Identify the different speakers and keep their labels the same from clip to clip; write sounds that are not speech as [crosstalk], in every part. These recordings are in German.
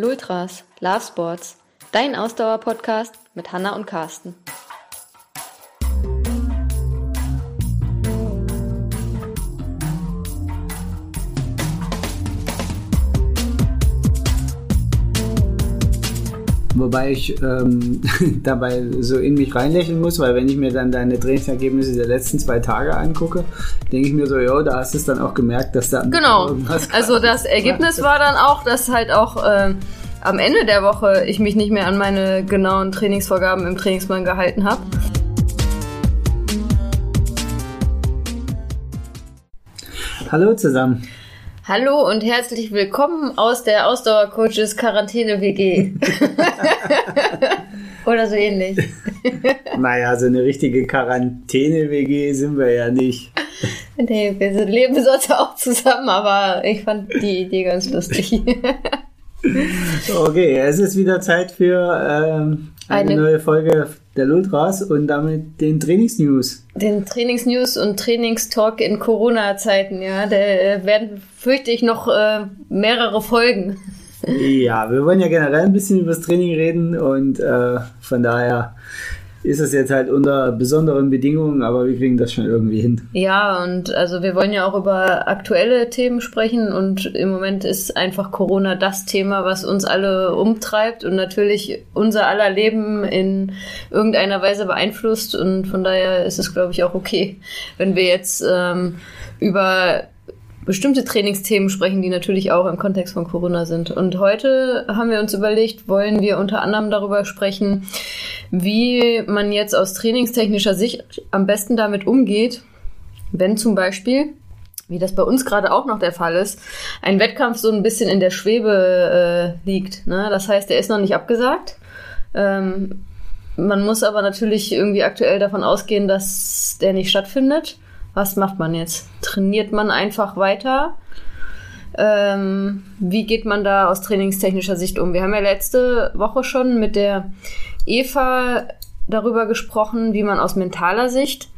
Speaker 1: Lultras, Love Sports, dein Ausdauer-Podcast mit Hanna und Carsten.
Speaker 2: Wobei ich ähm, [laughs] dabei so in mich reinlächeln muss, weil wenn ich mir dann deine Trainingsergebnisse der letzten zwei Tage angucke, denke ich mir so, jo, da hast du es dann auch gemerkt, dass da
Speaker 1: genau. [laughs] Also das [laughs] Ergebnis war dann auch, dass halt auch äh, am Ende der Woche ich mich nicht mehr an meine genauen Trainingsvorgaben im Trainingsplan gehalten habe.
Speaker 2: Hallo zusammen.
Speaker 1: Hallo und herzlich willkommen aus der Ausdauercoaches Quarantäne WG. [laughs] Oder so ähnlich. [laughs]
Speaker 2: naja, so eine richtige Quarantäne WG sind wir ja nicht.
Speaker 1: Nee, wir leben sonst auch zusammen, aber ich fand die Idee ganz lustig. [laughs]
Speaker 2: okay, es ist wieder Zeit für ähm, eine, eine, neue Folge der Lultras und damit den Trainingsnews.
Speaker 1: Den Trainingsnews und Trainingstalk in Corona-Zeiten, ja. Da äh, werden, fürchte ich, noch äh, mehrere Folgen.
Speaker 2: Ja, wir wollen ja generell ein bisschen über das Training reden und äh, von daher ist es jetzt halt unter besonderen Bedingungen, aber wir kriegen das schon irgendwie hin.
Speaker 1: Ja, und also wir wollen ja auch über aktuelle Themen sprechen und im Moment ist einfach Corona das Thema, was uns alle umtreibt und natürlich unser aller Leben in irgendeiner Weise beeinflusst und von daher ist es, glaube ich, auch okay, wenn wir jetzt ähm, über bestimmte Trainingsthemen sprechen, die natürlich auch im Kontext von Corona sind. Und heute haben wir uns überlegt, wollen wir unter anderem darüber sprechen, wie man jetzt aus trainingstechnischer Sicht am besten damit umgeht, wenn zum Beispiel wie das bei uns gerade auch noch der Fall ist, ein Wettkampf so ein bisschen in der Schwebe äh, liegt. Ne? Das heißt, er ist noch nicht abgesagt. Ähm, man muss aber natürlich irgendwie aktuell davon ausgehen, dass der nicht stattfindet. Was macht man jetzt? Trainiert man einfach weiter? Ähm, wie geht man da aus trainingstechnischer Sicht um? Wir haben ja letzte Woche schon mit der Eva darüber gesprochen, wie man aus mentaler Sicht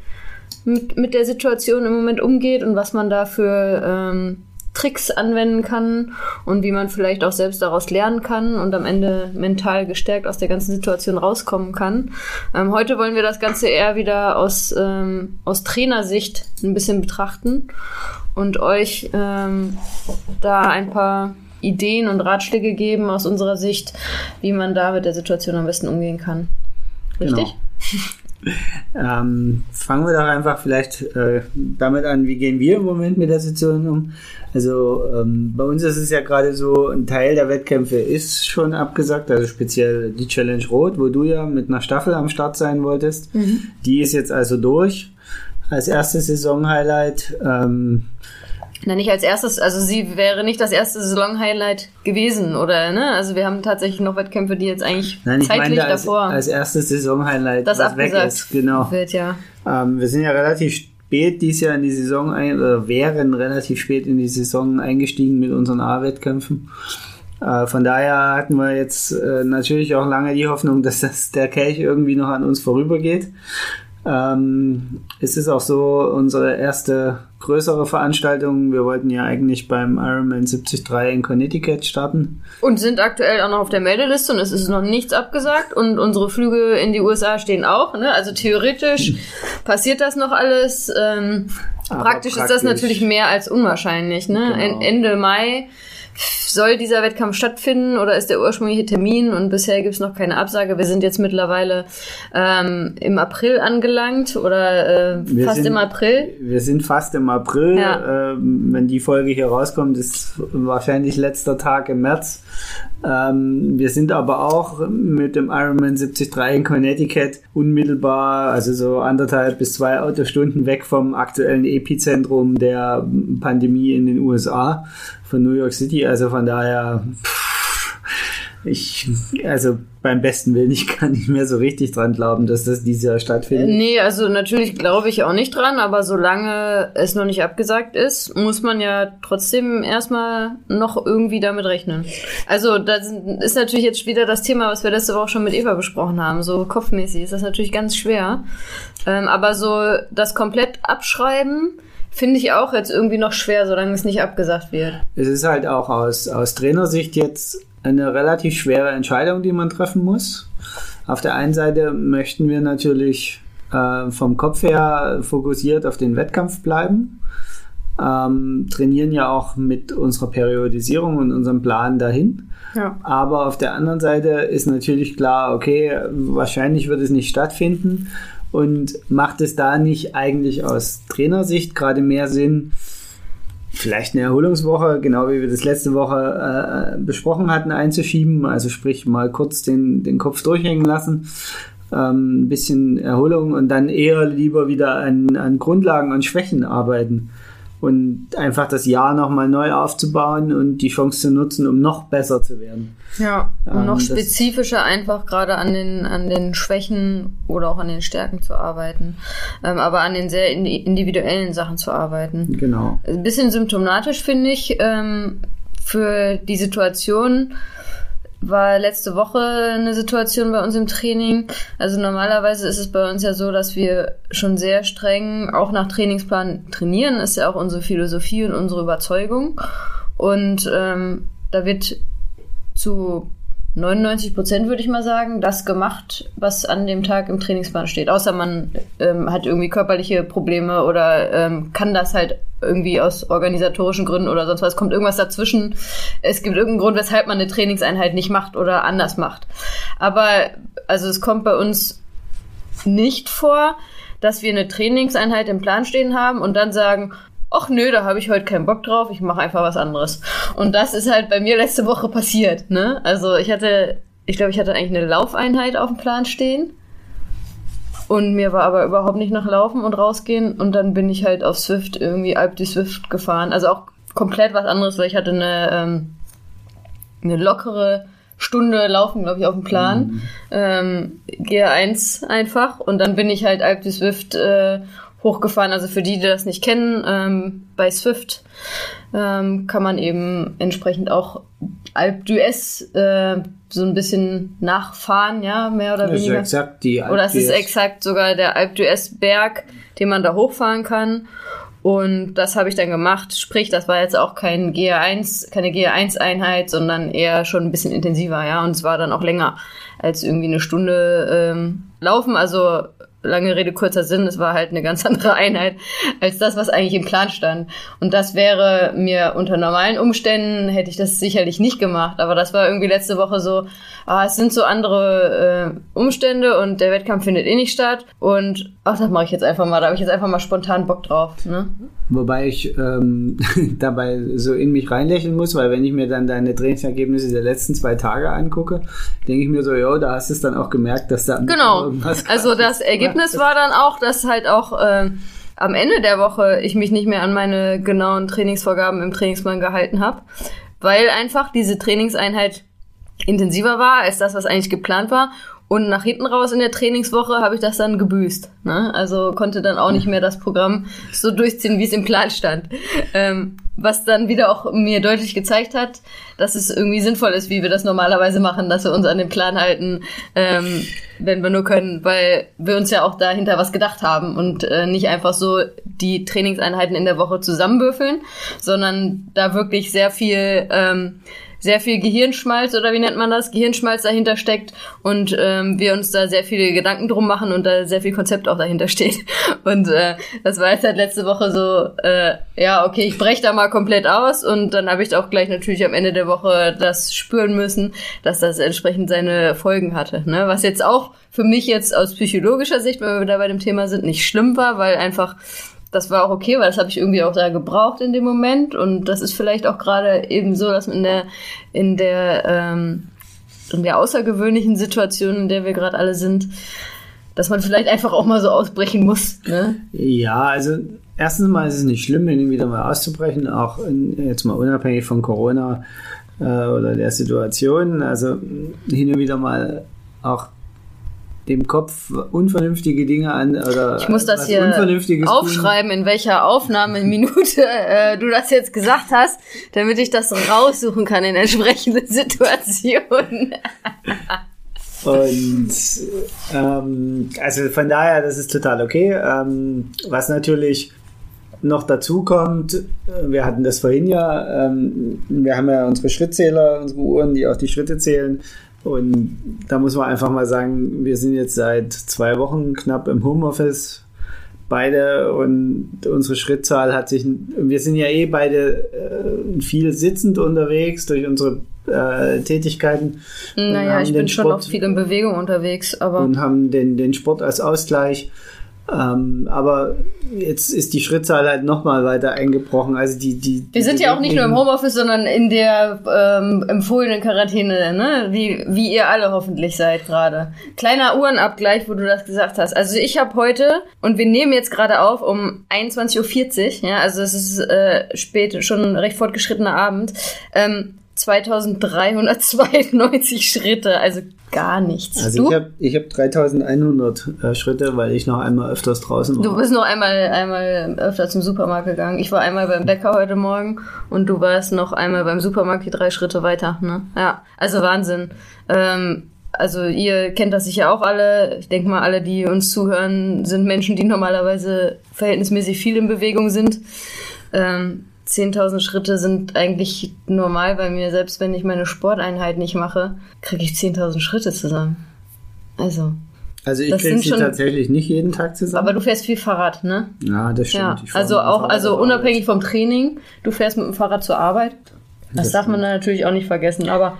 Speaker 1: mit, mit der Situation im Moment umgeht und was man da für ähm, Tricks anwenden kann und wie man vielleicht auch selbst daraus lernen kann und am Ende mental gestärkt aus der ganzen Situation rauskommen kann. Ähm, heute wollen wir das Ganze eher wieder aus, ähm, aus Trainersicht ein bisschen betrachten und euch ähm, da ein paar Ideen und Ratschläge geben aus unserer Sicht, wie man da mit der Situation am besten umgehen kann. Richtig?
Speaker 2: Genau. Ähm, fangen wir doch einfach vielleicht äh, damit an, wie gehen wir im Moment mit der Situation um? Also ähm, bei uns ist es ja gerade so, ein Teil der Wettkämpfe ist schon abgesagt, also speziell die Challenge Rot, wo du ja mit einer Staffel am Start sein wolltest. Mhm. Die ist jetzt also durch als erstes Saison-Highlight. Ähm,
Speaker 1: na, nicht als erstes, also sie wäre nicht das erste Saison-Highlight gewesen, oder, ne? Also wir haben tatsächlich noch Wettkämpfe, die jetzt eigentlich Nein, zeitlich
Speaker 2: als,
Speaker 1: davor.
Speaker 2: Als erstes Saison-Highlight,
Speaker 1: das was weg ist,
Speaker 2: genau.
Speaker 1: Wird, ja.
Speaker 2: Ähm, wir sind ja relativ spät dieses Jahr in die Saison ein, oder wären relativ spät in die Saison eingestiegen mit unseren A-Wettkämpfen. Äh, von daher hatten wir jetzt äh, natürlich auch lange die Hoffnung, [laughs] dass das der Kelch irgendwie noch an uns vorübergeht. Ähm, es ist auch so unsere erste größere Veranstaltung. Wir wollten ja eigentlich beim Ironman 73 in Connecticut starten.
Speaker 1: Und sind aktuell auch noch auf der Meldeliste und es ist noch nichts abgesagt und unsere Flüge in die USA stehen auch. Ne? Also theoretisch [laughs] passiert das noch alles. Ähm, praktisch, praktisch, ist das natürlich mehr als unwahrscheinlich. Ne? Genau. Ende Mai soll dieser Wettkampf stattfinden oder ist der ursprüngliche Termin und bisher gibt es noch keine Absage. Wir sind jetzt mittlerweile ähm, im April angelangt oder äh, fast
Speaker 2: sind,
Speaker 1: im April.
Speaker 2: Wir sind fast im April. Ja. Ähm, wenn die Folge hier rauskommt, ist wahrscheinlich letzter Tag im März. Ähm, wir sind aber auch mit dem Ironman 73 in Connecticut unmittelbar, also so anderthalb bis zwei Autostunden weg vom aktuellen Epizentrum der Pandemie in den USA von New York City. Also von daher, ich, also beim besten Willen, ich kann nicht mehr so richtig dran glauben, dass das dieses Jahr stattfindet.
Speaker 1: Nee, also natürlich glaube ich auch nicht dran, aber solange es noch nicht abgesagt ist, muss man ja trotzdem erstmal noch irgendwie damit rechnen. Also das ist natürlich jetzt wieder das Thema, was wir letzte Woche schon mit Eva besprochen haben. So kopfmäßig ist das natürlich ganz schwer. Ähm, aber so das komplett abschreiben, Finde ich auch jetzt irgendwie noch schwer, solange es nicht abgesagt wird.
Speaker 2: Es ist halt auch aus, aus Trainersicht jetzt eine relativ schwere Entscheidung, die man treffen muss. Auf der einen Seite möchten wir natürlich äh, vom Kopf her fokussiert auf den Wettkampf bleiben. Ähm, trainieren ja auch mit unserer Periodisierung und unserem Plan dahin. Ja. Aber auf der anderen Seite ist natürlich klar, okay, wahrscheinlich wird es nicht stattfinden und macht es da nicht eigentlich aus Trainersicht gerade mehr Sinn, vielleicht eine Erholungswoche, genau wie wir das letzte Woche äh, besprochen hatten, einzuschieben. Also sprich mal kurz den, den Kopf durchhängen lassen, ähm, ein bisschen Erholung und dann eher lieber wieder an, an Grundlagen und Schwächen arbeiten und einfach das Jahr nochmal neu aufzubauen und die Chance zu nutzen, um noch besser zu werden.
Speaker 1: Ja, um ähm, noch spezifischer einfach gerade an den, an den Schwächen oder auch an den Stärken zu arbeiten, ähm, aber an den sehr individuellen Sachen zu arbeiten.
Speaker 2: Genau.
Speaker 1: Ein bisschen symptomatisch finde ich ähm, für die Situation, war letzte Woche eine Situation bei uns im Training. Also normalerweise ist es bei uns ja so, dass wir schon sehr streng auch nach Trainingsplan trainieren. Ist ja auch unsere Philosophie und unsere Überzeugung. Und ähm, da wird zu 99 Prozent würde ich mal sagen, das gemacht, was an dem Tag im Trainingsplan steht. Außer man ähm, hat irgendwie körperliche Probleme oder ähm, kann das halt irgendwie aus organisatorischen Gründen oder sonst was. Kommt irgendwas dazwischen. Es gibt irgendeinen Grund, weshalb man eine Trainingseinheit nicht macht oder anders macht. Aber also es kommt bei uns nicht vor, dass wir eine Trainingseinheit im Plan stehen haben und dann sagen, ach nö, da habe ich heute keinen Bock drauf, ich mache einfach was anderes. Und das ist halt bei mir letzte Woche passiert. Ne? Also ich hatte, ich glaube, ich hatte eigentlich eine Laufeinheit auf dem Plan stehen. Und mir war aber überhaupt nicht nach Laufen und rausgehen. Und dann bin ich halt auf Swift irgendwie Alp die Swift gefahren. Also auch komplett was anderes, weil ich hatte eine, ähm, eine lockere Stunde Laufen, glaube ich, auf dem Plan. Mhm. Ähm, GR1 einfach. Und dann bin ich halt Alp die Swift äh, hochgefahren. Also für die, die das nicht kennen, ähm, bei Swift ähm, kann man eben entsprechend auch Alp d'Huez äh, so ein bisschen nachfahren, ja, mehr oder das weniger.
Speaker 2: Ist exakt die
Speaker 1: Alp oder es ist exakt sogar der Alp d'Huez Berg, den man da hochfahren kann. Und das habe ich dann gemacht. Sprich, das war jetzt auch kein GR1, keine GR1-Einheit, sondern eher schon ein bisschen intensiver, ja. Und es war dann auch länger als irgendwie eine Stunde ähm, laufen. Also lange Rede, kurzer Sinn, es war halt eine ganz [laughs] andere Einheit als das, was eigentlich im Plan stand. Und das wäre mir unter normalen Umständen, hätte ich das sicherlich nicht gemacht. Aber das war irgendwie letzte Woche so, ah, es sind so andere äh, Umstände und der Wettkampf findet eh nicht statt. Und ach, das mache ich jetzt einfach mal. Da habe ich jetzt einfach mal spontan Bock drauf. Ne?
Speaker 2: Wobei ich ähm, [laughs] dabei so in mich reinlächeln muss, weil wenn ich mir dann deine Trainingsergebnisse der letzten zwei Tage angucke, denke ich mir so, ja, da hast du es dann auch gemerkt, dass da
Speaker 1: genau. irgendwas [laughs] Also das [laughs] Ergebnis war dann auch, dass halt auch äh, am Ende der Woche ich mich nicht mehr an meine genauen Trainingsvorgaben im Trainingsplan gehalten habe, weil einfach diese Trainingseinheit intensiver war als das, was eigentlich geplant war. Und nach hinten raus in der Trainingswoche habe ich das dann gebüßt. Ne? Also konnte dann auch nicht mehr das Programm so durchziehen, wie es im Plan stand. Ähm, was dann wieder auch mir deutlich gezeigt hat, dass es irgendwie sinnvoll ist, wie wir das normalerweise machen, dass wir uns an den Plan halten, ähm, wenn wir nur können, weil wir uns ja auch dahinter was gedacht haben und äh, nicht einfach so die Trainingseinheiten in der Woche zusammenwürfeln, sondern da wirklich sehr viel ähm, sehr viel Gehirnschmalz oder wie nennt man das, Gehirnschmalz dahinter steckt und ähm, wir uns da sehr viele Gedanken drum machen und da sehr viel Konzept auch dahinter steht. [laughs] Und äh, das war jetzt halt letzte Woche so, äh, ja, okay, ich breche da mal komplett aus und dann habe ich auch gleich natürlich am Ende der Woche das spüren müssen, dass das entsprechend seine Folgen hatte. Ne? Was jetzt auch für mich jetzt aus psychologischer Sicht, wenn wir da bei dem Thema sind, nicht schlimm war, weil einfach das war auch okay, weil das habe ich irgendwie auch da gebraucht in dem Moment. Und das ist vielleicht auch gerade eben so, dass in der, in der, ähm, in der außergewöhnlichen Situation, in der wir gerade alle sind, dass man vielleicht einfach auch mal so ausbrechen muss. Ne?
Speaker 2: Ja, also erstens mal ist es nicht schlimm, wieder mal auszubrechen, auch in, jetzt mal unabhängig von Corona äh, oder der Situation. Also hin und wieder mal auch dem Kopf unvernünftige Dinge an oder
Speaker 1: ich muss das hier aufschreiben, tun. in welcher Aufnahmeminute [laughs] äh, du das jetzt gesagt hast, damit ich das raussuchen kann in entsprechenden [laughs] Situationen.
Speaker 2: Und ähm, also von daher, das ist total okay. Ähm, was natürlich noch dazu kommt, wir hatten das vorhin ja, ähm, wir haben ja unsere Schrittzähler, unsere Uhren, die auch die Schritte zählen. Und da muss man einfach mal sagen, wir sind jetzt seit zwei Wochen knapp im Homeoffice beide und unsere Schrittzahl hat sich, wir sind ja eh beide äh, viel sitzend unterwegs durch unsere äh, Tätigkeiten.
Speaker 1: Naja, ich bin Sport, schon auch viel in Bewegung unterwegs, aber.
Speaker 2: Und haben den, den Sport als Ausgleich. Ähm, aber jetzt ist die Schrittzahl halt nochmal weiter eingebrochen. Also die, die,
Speaker 1: Wir sind ja auch nicht nur im Homeoffice, sondern in der ähm, empfohlenen Quarantäne, ne? Wie, wie ihr alle hoffentlich seid gerade. Kleiner Uhrenabgleich, wo du das gesagt hast. Also ich habe heute, und wir nehmen jetzt gerade auf um 21.40 Uhr, ja, also es ist äh, spät, schon recht fortgeschrittener Abend, ähm, 2392 Schritte, also gar nichts.
Speaker 2: Also du? ich habe ich hab 3100 äh, Schritte, weil ich noch einmal öfters draußen war.
Speaker 1: Du bist noch einmal, einmal öfter zum Supermarkt gegangen. Ich war einmal beim Bäcker heute Morgen und du warst noch einmal beim Supermarkt die drei Schritte weiter. Ne? Ja, also Wahnsinn. Ähm, also ihr kennt das sicher auch alle. Ich denke mal, alle, die uns zuhören, sind Menschen, die normalerweise verhältnismäßig viel in Bewegung sind. Ähm, 10.000 Schritte sind eigentlich normal bei mir. Selbst wenn ich meine Sporteinheit nicht mache, kriege ich 10.000 Schritte zusammen. Also.
Speaker 2: Also ich kriege sie schon, tatsächlich nicht jeden Tag zusammen.
Speaker 1: Aber du fährst viel Fahrrad, ne?
Speaker 2: Ja, das stimmt.
Speaker 1: Ja, also auch, also unabhängig vom Training, du fährst mit dem Fahrrad zur Arbeit. Das, das darf man natürlich auch nicht vergessen. Aber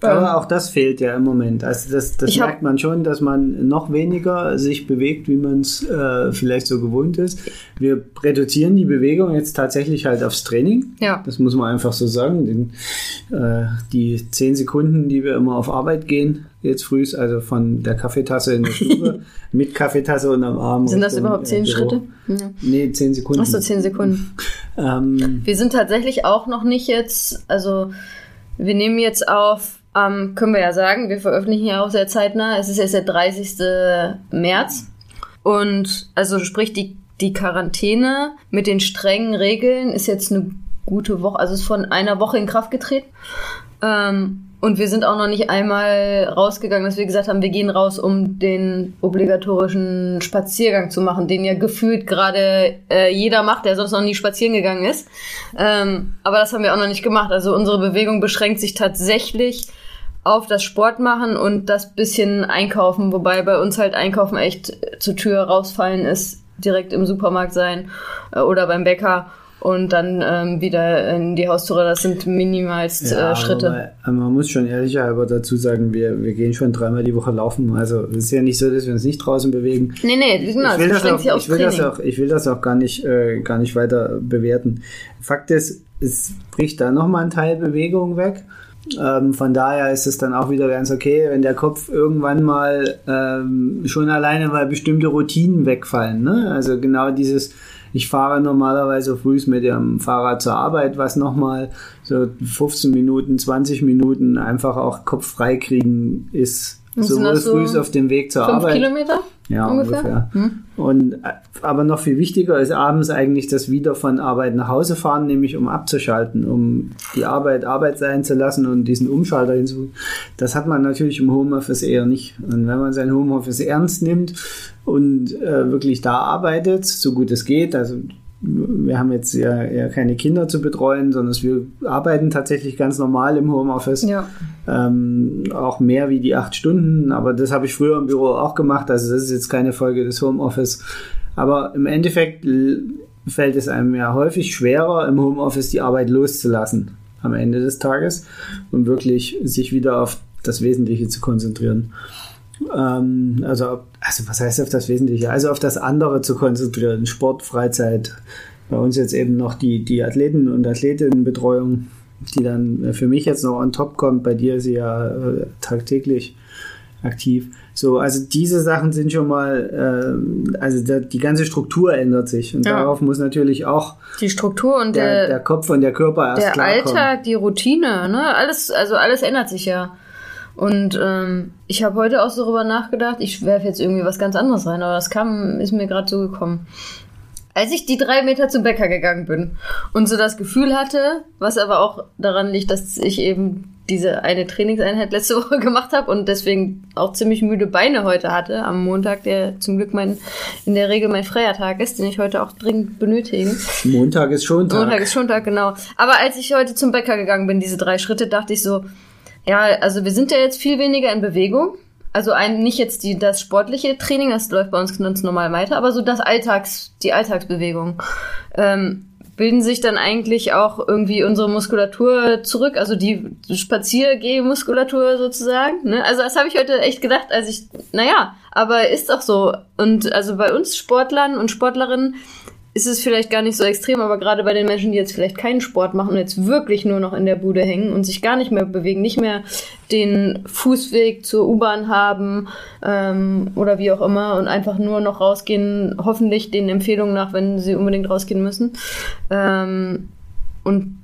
Speaker 2: aber ähm, auch das fehlt ja im Moment. Also das, das merkt man schon, dass man noch weniger sich bewegt, wie man es äh, vielleicht so gewohnt ist. Wir reduzieren die Bewegung jetzt tatsächlich halt aufs Training.
Speaker 1: Ja.
Speaker 2: Das muss man einfach so sagen. Den, äh, die zehn Sekunden, die wir immer auf Arbeit gehen, jetzt früh, also von der Kaffeetasse in der Stube, [laughs] mit Kaffeetasse und am Abend.
Speaker 1: Sind das überhaupt zehn äh, Schritte?
Speaker 2: Ja. Nee, zehn Sekunden.
Speaker 1: Achso, zehn Sekunden. [laughs] ähm, wir sind tatsächlich auch noch nicht jetzt, also wir nehmen jetzt auf ähm, können wir ja sagen, wir veröffentlichen ja auch sehr zeitnah. Es ist jetzt der 30. März. Und also sprich, die, die Quarantäne mit den strengen Regeln ist jetzt eine gute Woche, also ist von einer Woche in Kraft getreten. Ähm, und wir sind auch noch nicht einmal rausgegangen, dass wir gesagt haben, wir gehen raus, um den obligatorischen Spaziergang zu machen, den ja gefühlt gerade äh, jeder macht, der sonst noch nie spazieren gegangen ist. Ähm, aber das haben wir auch noch nicht gemacht. Also unsere Bewegung beschränkt sich tatsächlich auf das Sport machen und das bisschen einkaufen, wobei bei uns halt einkaufen echt zur Tür rausfallen ist, direkt im Supermarkt sein äh, oder beim Bäcker und dann ähm, wieder in die Haustüre. Das sind minimalst ja, äh, Schritte.
Speaker 2: Man, man, muss schon ehrlicherweise dazu sagen, wir, wir gehen schon dreimal die Woche laufen. Also es ist ja nicht so, dass wir uns nicht draußen bewegen.
Speaker 1: Nee, nee, genau,
Speaker 2: ich will, das, auch, ich will das auch, ich will das auch gar nicht, äh, gar nicht weiter bewerten. Fakt ist, es bricht da nochmal ein Teil Bewegung weg. Ähm, von daher ist es dann auch wieder ganz okay, wenn der Kopf irgendwann mal ähm, schon alleine, weil bestimmte Routinen wegfallen. Ne? Also genau dieses, ich fahre normalerweise früh mit dem Fahrrad zur Arbeit, was nochmal so 15 Minuten, 20 Minuten einfach auch Kopf frei kriegen ist. Sowohl so früh auf dem Weg zur
Speaker 1: fünf
Speaker 2: Arbeit.
Speaker 1: Kilometer?
Speaker 2: Ja, ungefähr. ungefähr. Hm. Und äh, aber noch viel wichtiger ist abends eigentlich das wieder von Arbeit nach Hause fahren, nämlich um abzuschalten, um die Arbeit Arbeit sein zu lassen und diesen Umschalter hinzu. Das hat man natürlich im Homeoffice eher nicht. Und wenn man sein Homeoffice ernst nimmt und äh, wirklich da arbeitet, so gut es geht, also wir haben jetzt ja, ja keine Kinder zu betreuen, sondern wir arbeiten tatsächlich ganz normal im Homeoffice.
Speaker 1: Ja.
Speaker 2: Ähm, auch mehr wie die acht Stunden, aber das habe ich früher im Büro auch gemacht. Also das ist jetzt keine Folge des Homeoffice. Aber im Endeffekt fällt es einem ja häufig schwerer, im Homeoffice die Arbeit loszulassen am Ende des Tages und wirklich sich wieder auf das Wesentliche zu konzentrieren. Ähm, also, also was heißt auf das Wesentliche? Also auf das andere zu konzentrieren. Sport, Freizeit. Bei uns jetzt eben noch die, die Athleten- und Athletinnenbetreuung, die dann für mich jetzt noch on top kommt. Bei dir ist sie ja äh, tagtäglich aktiv. So, also diese Sachen sind schon mal, äh, also der, die ganze Struktur ändert sich und ja. darauf muss natürlich auch
Speaker 1: die Struktur und
Speaker 2: der, der, der Kopf und der Körper erst
Speaker 1: der
Speaker 2: klarkommen.
Speaker 1: Alltag, die Routine, ne, alles, also alles ändert sich ja. Und ähm, ich habe heute auch so darüber nachgedacht, ich werfe jetzt irgendwie was ganz anderes rein, aber das kam, ist mir gerade so gekommen. Als ich die drei Meter zum Bäcker gegangen bin und so das Gefühl hatte, was aber auch daran liegt, dass ich eben diese eine Trainingseinheit letzte [laughs] Woche gemacht habe und deswegen auch ziemlich müde Beine heute hatte am Montag, der zum Glück mein in der Regel mein freier Tag ist, den ich heute auch dringend benötige.
Speaker 2: Montag ist schon Tag.
Speaker 1: Montag ist schon Tag, genau. Aber als ich heute zum Bäcker gegangen bin, diese drei Schritte, dachte ich so, ja, also wir sind ja jetzt viel weniger in Bewegung. Also ein, nicht jetzt die, das sportliche Training, das läuft bei uns ganz normal weiter, aber so das Alltags, die Alltagsbewegung. Ähm, bilden sich dann eigentlich auch irgendwie unsere Muskulatur zurück, also die Spaziergehmuskulatur sozusagen. Ne? Also das habe ich heute echt gedacht, als ich, naja, aber ist doch so. Und also bei uns Sportlern und Sportlerinnen ist es vielleicht gar nicht so extrem, aber gerade bei den Menschen, die jetzt vielleicht keinen Sport machen und jetzt wirklich nur noch in der Bude hängen und sich gar nicht mehr bewegen, nicht mehr den Fußweg zur U-Bahn haben ähm, oder wie auch immer und einfach nur noch rausgehen, hoffentlich den Empfehlungen nach, wenn sie unbedingt rausgehen müssen. Ähm, und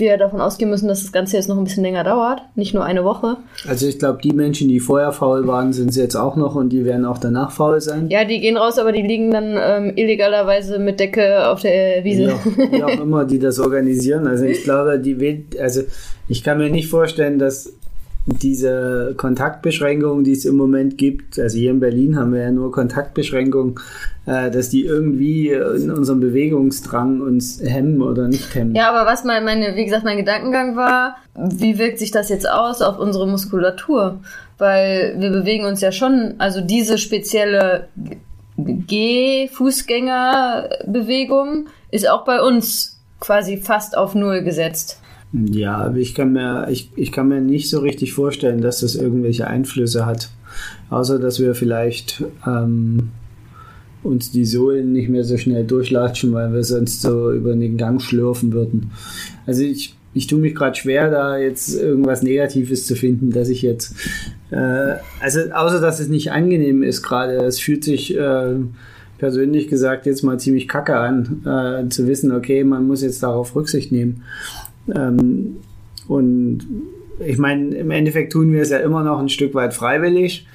Speaker 1: wir davon ausgehen müssen, dass das Ganze jetzt noch ein bisschen länger dauert, nicht nur eine Woche.
Speaker 2: Also ich glaube, die Menschen, die vorher faul waren, sind sie jetzt auch noch und die werden auch danach faul sein.
Speaker 1: Ja, die gehen raus, aber die liegen dann ähm, illegalerweise mit Decke auf der Wiese.
Speaker 2: Ja, wie auch [laughs] immer die das organisieren. Also ich glaube, die also ich kann mir nicht vorstellen, dass diese Kontaktbeschränkungen, die es im Moment gibt, also hier in Berlin haben wir ja nur Kontaktbeschränkungen, äh, dass die irgendwie in unserem Bewegungsdrang uns hemmen oder nicht hemmen.
Speaker 1: Ja, aber was mein, meine, wie gesagt, mein Gedankengang war, wie wirkt sich das jetzt aus auf unsere Muskulatur? Weil wir bewegen uns ja schon, also diese spezielle Geh-Fußgängerbewegung ist auch bei uns quasi fast auf Null gesetzt.
Speaker 2: Ja, ich kann mir, ich, ich kann mir nicht so richtig vorstellen, dass das irgendwelche Einflüsse hat. Außer dass wir vielleicht ähm, uns die Sohlen nicht mehr so schnell durchlatschen, weil wir sonst so über den Gang schlürfen würden. Also ich, ich tue mich gerade schwer, da jetzt irgendwas Negatives zu finden, dass ich jetzt, äh, also außer dass es nicht angenehm ist gerade, es fühlt sich äh, persönlich gesagt jetzt mal ziemlich kacke an, äh, zu wissen, okay, man muss jetzt darauf Rücksicht nehmen. Ähm, und ich meine, im Endeffekt tun wir es ja immer noch ein Stück weit freiwillig.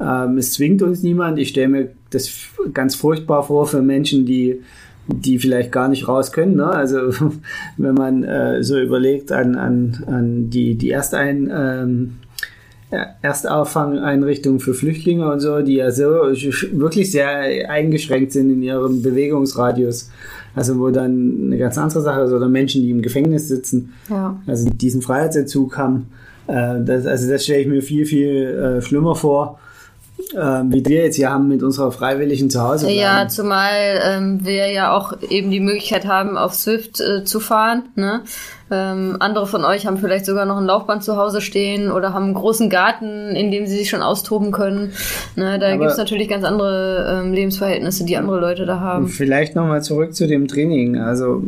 Speaker 2: Ähm, es zwingt uns niemand. Ich stelle mir das ganz furchtbar vor für Menschen, die die vielleicht gar nicht raus können. Ne? Also [laughs] wenn man äh, so überlegt an, an, an die, die Erstein, ähm, Erstauffangeinrichtungen für Flüchtlinge und so, die ja so wirklich sehr eingeschränkt sind in ihrem Bewegungsradius. Also wo dann eine ganz andere Sache ist, oder Menschen, die im Gefängnis sitzen, ja. also diesen Freiheitsentzug haben. Äh, das, also das stelle ich mir viel, viel äh, schlimmer vor ähm, wie wir jetzt hier haben mit unserer freiwilligen Zuhause.
Speaker 1: Ja, zumal ähm, wir ja auch eben die Möglichkeit haben, auf Swift äh, zu fahren. Ne? Ähm, andere von euch haben vielleicht sogar noch ein Laufband zu Hause stehen oder haben einen großen Garten, in dem sie sich schon austoben können. Ne? Da gibt es natürlich ganz andere ähm, Lebensverhältnisse, die andere Leute da haben.
Speaker 2: Vielleicht nochmal zurück zu dem Training. Also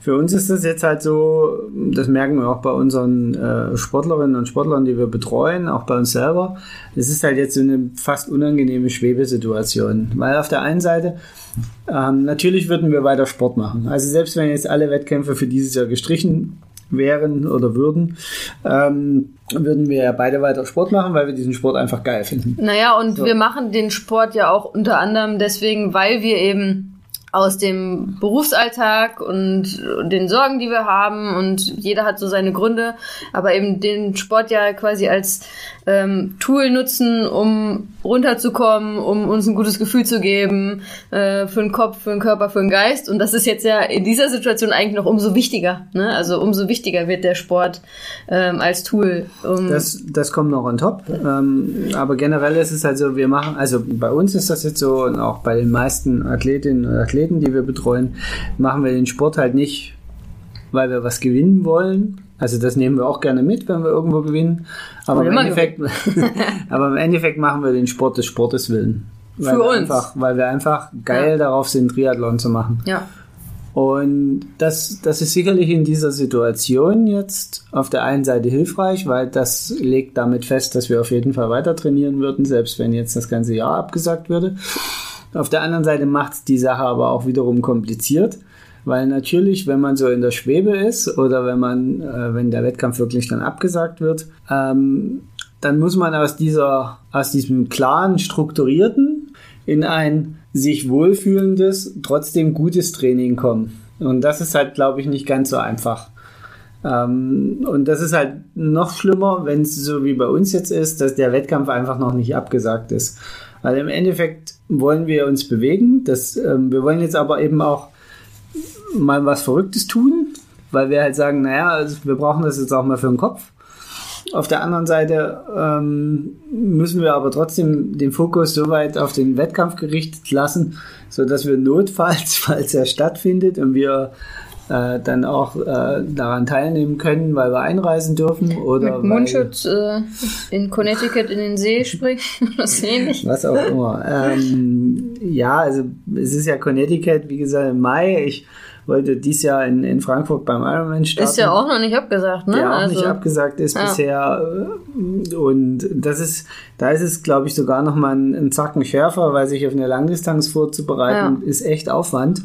Speaker 2: für uns ist das jetzt halt so, das merken wir auch bei unseren äh, Sportlerinnen und Sportlern, die wir betreuen, auch bei uns selber. Es ist halt jetzt so eine fast unangenehme Schwebesituation. Weil auf der einen Seite, ähm, natürlich würden wir weiter Sport machen. Also selbst wenn jetzt alle Wettkämpfe für dieses Jahr gestrichen wären oder würden, ähm, würden wir ja beide weiter Sport machen, weil wir diesen Sport einfach geil finden.
Speaker 1: Naja, und so. wir machen den Sport ja auch unter anderem deswegen, weil wir eben aus dem Berufsalltag und den Sorgen, die wir haben und jeder hat so seine Gründe, aber eben den Sport ja quasi als ähm, Tool nutzen, um runterzukommen, um uns ein gutes Gefühl zu geben, äh, für den Kopf, für den Körper, für den Geist. Und das ist jetzt ja in dieser Situation eigentlich noch umso wichtiger. Ne? Also umso wichtiger wird der Sport ähm, als Tool.
Speaker 2: Um das, das kommt noch on top. Ähm, aber generell ist es halt so, wir machen, also bei uns ist das jetzt so und auch bei den meisten Athletinnen und Athleten, die wir betreuen, machen wir den Sport halt nicht, weil wir was gewinnen wollen, also das nehmen wir auch gerne mit, wenn wir irgendwo gewinnen. Aber, im Endeffekt, [laughs] aber im Endeffekt machen wir den Sport des Sportes willen. Weil Für uns. Einfach, weil wir einfach geil ja. darauf sind, Triathlon zu machen.
Speaker 1: Ja.
Speaker 2: Und das, das ist sicherlich in dieser Situation jetzt auf der einen Seite hilfreich, weil das legt damit fest, dass wir auf jeden Fall weiter trainieren würden, selbst wenn jetzt das ganze Jahr abgesagt würde. Auf der anderen Seite macht es die Sache aber auch wiederum kompliziert, weil natürlich, wenn man so in der Schwebe ist oder wenn man, äh, wenn der Wettkampf wirklich dann abgesagt wird, ähm, dann muss man aus dieser, aus diesem klaren, strukturierten in ein sich wohlfühlendes, trotzdem gutes Training kommen. Und das ist halt, glaube ich, nicht ganz so einfach. Ähm, und das ist halt noch schlimmer, wenn es so wie bei uns jetzt ist, dass der Wettkampf einfach noch nicht abgesagt ist. Weil im Endeffekt wollen wir uns bewegen. Das, ähm, wir wollen jetzt aber eben auch mal was Verrücktes tun, weil wir halt sagen, naja, also wir brauchen das jetzt auch mal für den Kopf. Auf der anderen Seite ähm, müssen wir aber trotzdem den Fokus so weit auf den Wettkampf gerichtet lassen, so dass wir notfalls, [laughs] falls er stattfindet und wir äh, dann auch äh, daran teilnehmen können, weil wir einreisen dürfen oder
Speaker 1: mit Mundschutz äh, in Connecticut in den See [laughs] springen [laughs]
Speaker 2: was ähnlich. Was auch immer. Ähm, ja, also es ist ja Connecticut, wie gesagt, im Mai. Ich wollte dies Jahr in, in Frankfurt beim Ironman starten.
Speaker 1: Ist ja auch noch nicht abgesagt, ne?
Speaker 2: Der auch also, nicht abgesagt ist ja. bisher. Und das ist, da ist es, glaube ich, sogar noch mal ein, ein Zacken schärfer, weil sich auf eine Langdistanz vorzubereiten, ja. ist echt Aufwand.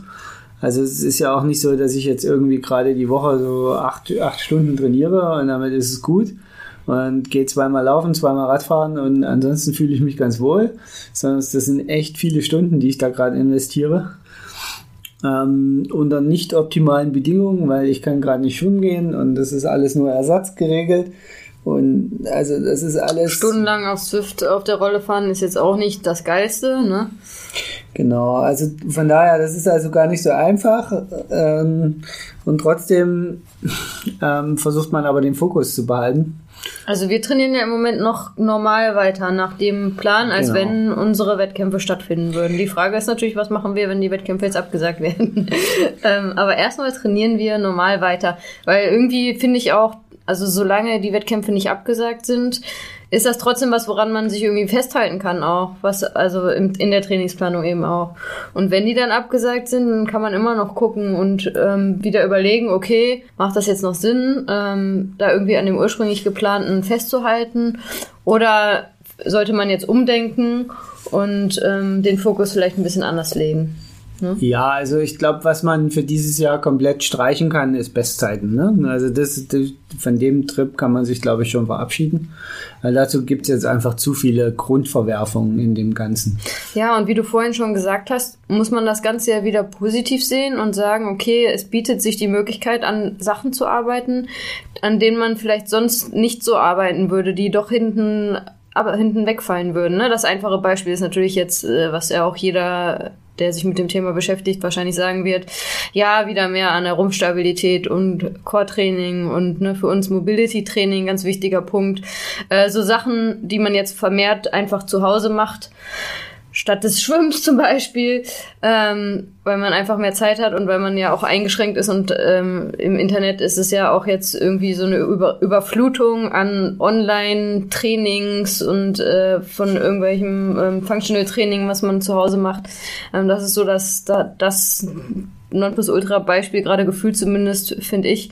Speaker 2: Also es ist ja auch nicht so, dass ich jetzt irgendwie gerade die Woche so acht, acht Stunden trainiere und damit ist es gut und gehe zweimal laufen, zweimal Radfahren und ansonsten fühle ich mich ganz wohl. Sondern das sind echt viele Stunden, die ich da gerade investiere ähm, unter nicht optimalen Bedingungen, weil ich kann gerade nicht schwimmen gehen und das ist alles nur Ersatz geregelt. Und also das ist alles.
Speaker 1: Stundenlang auf Swift auf der Rolle fahren ist jetzt auch nicht das Geilste, ne?
Speaker 2: Genau, also von daher, das ist also gar nicht so einfach. Ähm, und trotzdem ähm, versucht man aber den Fokus zu behalten.
Speaker 1: Also wir trainieren ja im Moment noch normal weiter nach dem Plan, als genau. wenn unsere Wettkämpfe stattfinden würden. Die Frage ist natürlich, was machen wir, wenn die Wettkämpfe jetzt abgesagt werden? [laughs] ähm, aber erstmal trainieren wir normal weiter, weil irgendwie finde ich auch, also solange die Wettkämpfe nicht abgesagt sind, ist das trotzdem was, woran man sich irgendwie festhalten kann auch, was also im, in der Trainingsplanung eben auch. Und wenn die dann abgesagt sind, dann kann man immer noch gucken und ähm, wieder überlegen, okay, macht das jetzt noch Sinn, ähm, da irgendwie an dem ursprünglich geplanten festzuhalten oder sollte man jetzt umdenken und ähm, den Fokus vielleicht ein bisschen anders legen?
Speaker 2: Ne? Ja, also ich glaube, was man für dieses Jahr komplett streichen kann, ist Bestzeiten. Ne? Also das, von dem Trip kann man sich, glaube ich, schon verabschieden. Weil dazu gibt es jetzt einfach zu viele Grundverwerfungen in dem Ganzen.
Speaker 1: Ja, und wie du vorhin schon gesagt hast, muss man das Ganze ja wieder positiv sehen und sagen, okay, es bietet sich die Möglichkeit, an Sachen zu arbeiten, an denen man vielleicht sonst nicht so arbeiten würde, die doch hinten aber hinten wegfallen würden. Ne? Das einfache Beispiel ist natürlich jetzt, äh, was ja auch jeder der sich mit dem Thema beschäftigt, wahrscheinlich sagen wird, ja, wieder mehr an der Rumpfstabilität und Core-Training und ne, für uns Mobility-Training, ganz wichtiger Punkt. Äh, so Sachen, die man jetzt vermehrt einfach zu Hause macht statt des Schwimmens zum Beispiel, ähm, weil man einfach mehr Zeit hat und weil man ja auch eingeschränkt ist und ähm, im Internet ist es ja auch jetzt irgendwie so eine Über Überflutung an Online-Trainings und äh, von irgendwelchem ähm, Functional Training, was man zu Hause macht. Ähm, das ist so dass da, das Nonplusultra-Beispiel, gerade gefühlt zumindest, finde ich.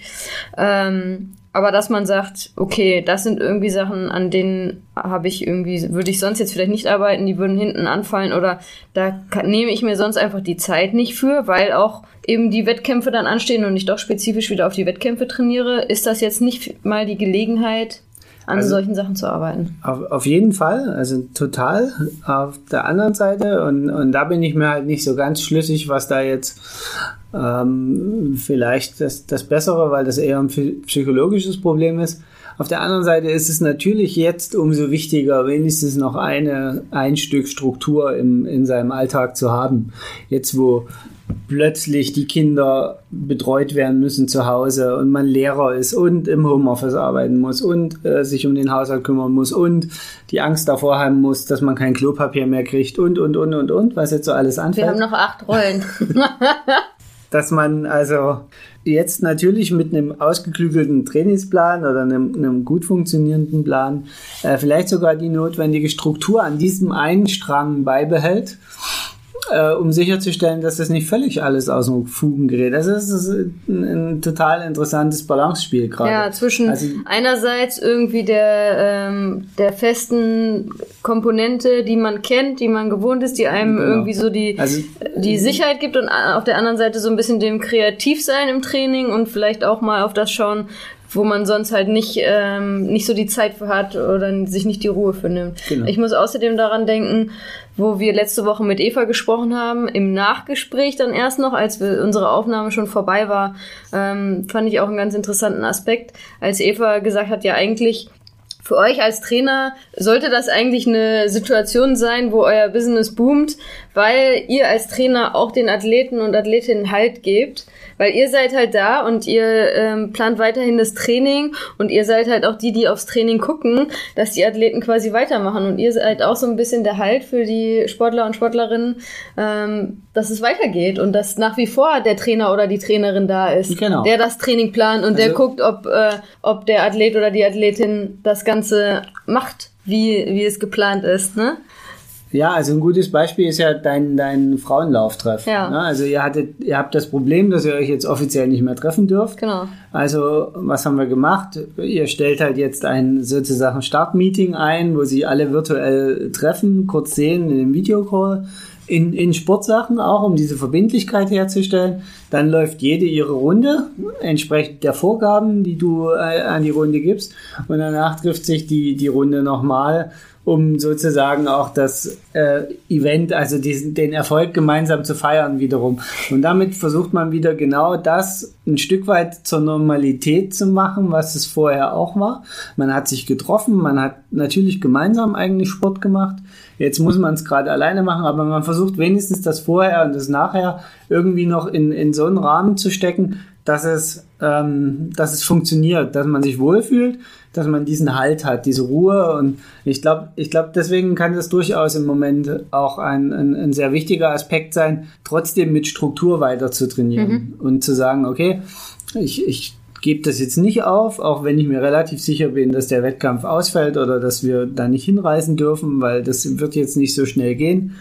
Speaker 1: Ähm, aber dass man sagt, okay, das sind irgendwie Sachen, an denen habe ich irgendwie, würde ich sonst jetzt vielleicht nicht arbeiten, die würden hinten anfallen oder da kann, nehme ich mir sonst einfach die Zeit nicht für, weil auch eben die Wettkämpfe dann anstehen und ich doch spezifisch wieder auf die Wettkämpfe trainiere, ist das jetzt nicht mal die Gelegenheit, an also, solchen Sachen zu arbeiten.
Speaker 2: Auf, auf jeden Fall, also total. Auf der anderen Seite, und, und da bin ich mir halt nicht so ganz schlüssig, was da jetzt ähm, vielleicht das, das Bessere, weil das eher ein psychologisches Problem ist. Auf der anderen Seite ist es natürlich jetzt umso wichtiger, wenigstens noch eine, ein Stück Struktur im, in seinem Alltag zu haben. Jetzt, wo plötzlich die Kinder betreut werden müssen zu Hause und man Lehrer ist und im Homeoffice arbeiten muss und äh, sich um den Haushalt kümmern muss und die Angst davor haben muss, dass man kein Klopapier mehr kriegt und, und, und, und, und, was jetzt so alles anfällt.
Speaker 1: Wir haben noch acht Rollen. [laughs] [laughs]
Speaker 2: dass man also jetzt natürlich mit einem ausgeklügelten Trainingsplan oder einem, einem gut funktionierenden Plan äh, vielleicht sogar die notwendige Struktur an diesem einen Strang beibehält äh, um sicherzustellen, dass das nicht völlig alles aus dem Fugen gerät. Also das ist ein, ein total interessantes Balancespiel gerade.
Speaker 1: Ja, zwischen also, einerseits irgendwie der, ähm, der festen Komponente, die man kennt, die man gewohnt ist, die einem genau. irgendwie so die, also, die Sicherheit gibt und auf der anderen Seite so ein bisschen dem Kreativsein im Training und vielleicht auch mal auf das schauen, wo man sonst halt nicht, ähm, nicht so die Zeit für hat oder sich nicht die Ruhe für nimmt. Genau. Ich muss außerdem daran denken, wo wir letzte Woche mit Eva gesprochen haben, im Nachgespräch dann erst noch, als wir, unsere Aufnahme schon vorbei war, ähm, fand ich auch einen ganz interessanten Aspekt, als Eva gesagt hat, ja eigentlich für euch als Trainer sollte das eigentlich eine Situation sein, wo euer Business boomt, weil ihr als Trainer auch den Athleten und Athletinnen Halt gebt weil ihr seid halt da und ihr ähm, plant weiterhin das Training und ihr seid halt auch die, die aufs Training gucken, dass die Athleten quasi weitermachen. Und ihr seid auch so ein bisschen der Halt für die Sportler und Sportlerinnen, ähm, dass es weitergeht und dass nach wie vor der Trainer oder die Trainerin da ist, genau. der das Training plant und also, der guckt, ob, äh, ob der Athlet oder die Athletin das Ganze macht, wie, wie es geplant ist. Ne?
Speaker 2: Ja, also ein gutes Beispiel ist ja dein, dein Frauenlauftreff. Ja. Ne? Also ihr hattet, ihr habt das Problem, dass ihr euch jetzt offiziell nicht mehr treffen dürft. Genau. Also was haben wir gemacht? Ihr stellt halt jetzt ein sozusagen Startmeeting ein, wo sie alle virtuell treffen, kurz sehen in einem Videocall. In, in Sportsachen auch, um diese Verbindlichkeit herzustellen. Dann läuft jede ihre Runde, entsprechend der Vorgaben, die du äh, an die Runde gibst. Und danach trifft sich die, die Runde nochmal um sozusagen auch das äh, Event, also diesen, den Erfolg gemeinsam zu feiern wiederum. Und damit versucht man wieder genau das ein Stück weit zur Normalität zu machen, was es vorher auch war. Man hat sich getroffen, man hat natürlich gemeinsam eigentlich Sport gemacht. Jetzt muss man es gerade alleine machen, aber man versucht wenigstens das Vorher und das Nachher irgendwie noch in, in so einen Rahmen zu stecken, dass es, ähm, dass es funktioniert, dass man sich wohlfühlt, dass man diesen Halt hat, diese Ruhe. Und ich glaube, ich glaube, deswegen kann das durchaus im Moment auch ein, ein, ein, sehr wichtiger Aspekt sein, trotzdem mit Struktur weiter zu trainieren mhm. und zu sagen, okay, ich, ich gebe das jetzt nicht auf, auch wenn ich mir relativ sicher bin, dass der Wettkampf ausfällt oder dass wir da nicht hinreisen dürfen, weil das wird jetzt nicht so schnell gehen.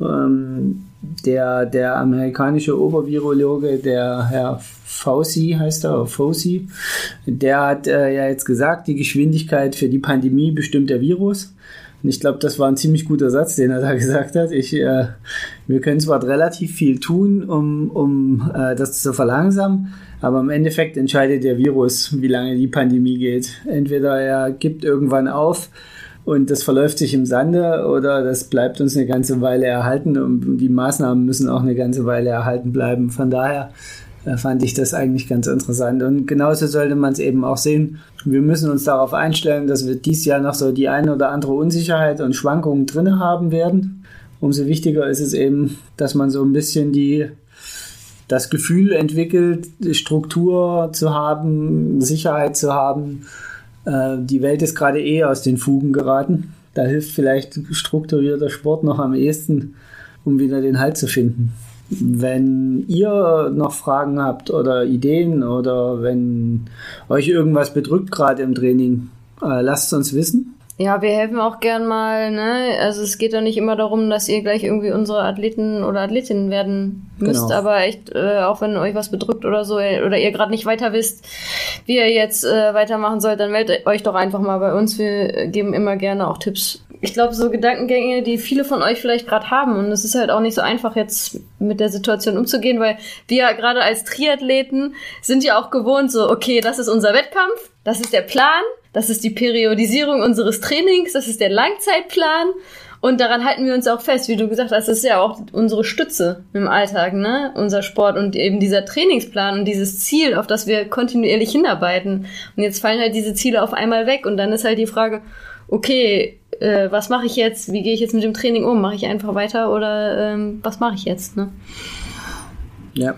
Speaker 2: Ähm, der, der amerikanische Obervirologe, der Herr Fauci heißt er, Fauci, der hat äh, ja jetzt gesagt, die Geschwindigkeit für die Pandemie bestimmt der Virus. Und ich glaube, das war ein ziemlich guter Satz, den er da [laughs] gesagt hat. Ich, äh, wir können zwar relativ viel tun, um, um äh, das zu verlangsamen, aber im Endeffekt entscheidet der Virus, wie lange die Pandemie geht. Entweder er gibt irgendwann auf und das verläuft sich im Sande oder das bleibt uns eine ganze Weile erhalten und die Maßnahmen müssen auch eine ganze Weile erhalten bleiben. Von daher fand ich das eigentlich ganz interessant. Und genauso sollte man es eben auch sehen. Wir müssen uns darauf einstellen, dass wir dieses Jahr noch so die eine oder andere Unsicherheit und Schwankungen drin haben werden. Umso wichtiger ist es eben, dass man so ein bisschen die das Gefühl entwickelt, Struktur zu haben, Sicherheit zu haben, äh, die Welt ist gerade eh aus den Fugen geraten. Da hilft vielleicht strukturierter Sport noch am ehesten, um wieder den Halt zu finden. Wenn ihr noch Fragen habt oder Ideen oder wenn euch irgendwas bedrückt gerade im Training, äh, lasst es uns wissen.
Speaker 1: Ja, wir helfen auch gern mal, ne? Also es geht doch nicht immer darum, dass ihr gleich irgendwie unsere Athleten oder Athletinnen werden müsst, genau. aber echt, äh, auch wenn euch was bedrückt oder so, äh, oder ihr gerade nicht weiter wisst, wie ihr jetzt äh, weitermachen sollt, dann meldet euch doch einfach mal bei uns. Wir geben immer gerne auch Tipps. Ich glaube, so Gedankengänge, die viele von euch vielleicht gerade haben. Und es ist halt auch nicht so einfach, jetzt mit der Situation umzugehen, weil wir gerade als Triathleten sind ja auch gewohnt, so, okay, das ist unser Wettkampf, das ist der Plan das ist die Periodisierung unseres Trainings, das ist der Langzeitplan. Und daran halten wir uns auch fest, wie du gesagt hast, das ist ja auch unsere Stütze im Alltag, ne? Unser Sport und eben dieser Trainingsplan und dieses Ziel, auf das wir kontinuierlich hinarbeiten. Und jetzt fallen halt diese Ziele auf einmal weg und dann ist halt die Frage, okay, äh, was mache ich jetzt? Wie gehe ich jetzt mit dem Training um? Mache ich einfach weiter oder ähm, was mache ich jetzt? Ne?
Speaker 2: Ja.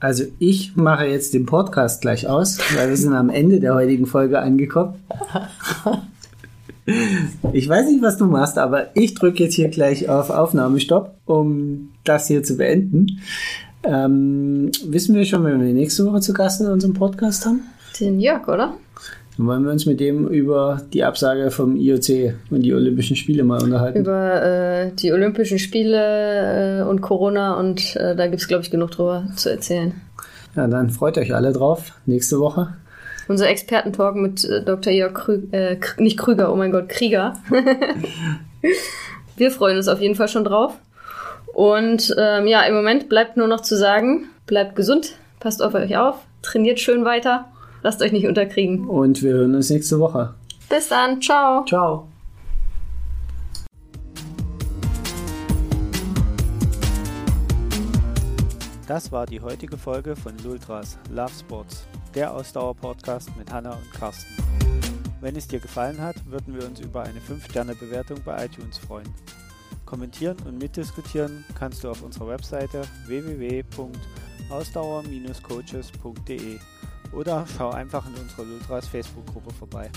Speaker 2: Also ich mache jetzt den Podcast gleich aus, weil wir sind am Ende der heutigen Folge angekommen. [laughs] Ich weiß nicht, was du machst, aber ich drücke jetzt hier gleich auf Aufnahmestopp, um das hier zu beenden. Ähm, wissen wir schon, wenn wir nächste Woche zu Gast in unserem Podcast haben?
Speaker 1: Den Jörg, oder?
Speaker 2: Dann wollen wir uns mit dem über die Absage vom IOC und die Olympischen Spiele mal unterhalten.
Speaker 1: Über äh, die Olympischen Spiele äh, und Corona und äh, da gibt es, glaube ich, genug drüber zu erzählen.
Speaker 2: Ja, dann freut euch alle drauf. Nächste Woche.
Speaker 1: Unser Expertentalk mit äh, Dr. Jörg Krüger, äh, nicht Krüger, oh mein Gott, Krieger. [laughs] wir freuen uns auf jeden Fall schon drauf. Und ähm, ja, im Moment bleibt nur noch zu sagen, bleibt gesund, passt auf euch auf, trainiert schön weiter Lasst euch nicht unterkriegen.
Speaker 2: Und wir hören uns nächste Woche.
Speaker 1: Bis dann. Ciao.
Speaker 2: Ciao. Das war die heutige Folge von Lultras Love Sports, der Ausdauer-Podcast mit Hanna und Carsten. Wenn es dir gefallen hat, würden wir uns über eine 5-Sterne-Bewertung bei iTunes freuen. Kommentieren und mitdiskutieren kannst du auf unserer Webseite www.ausdauer-coaches.de oder schau einfach in unserer Lultras Facebook-Gruppe vorbei.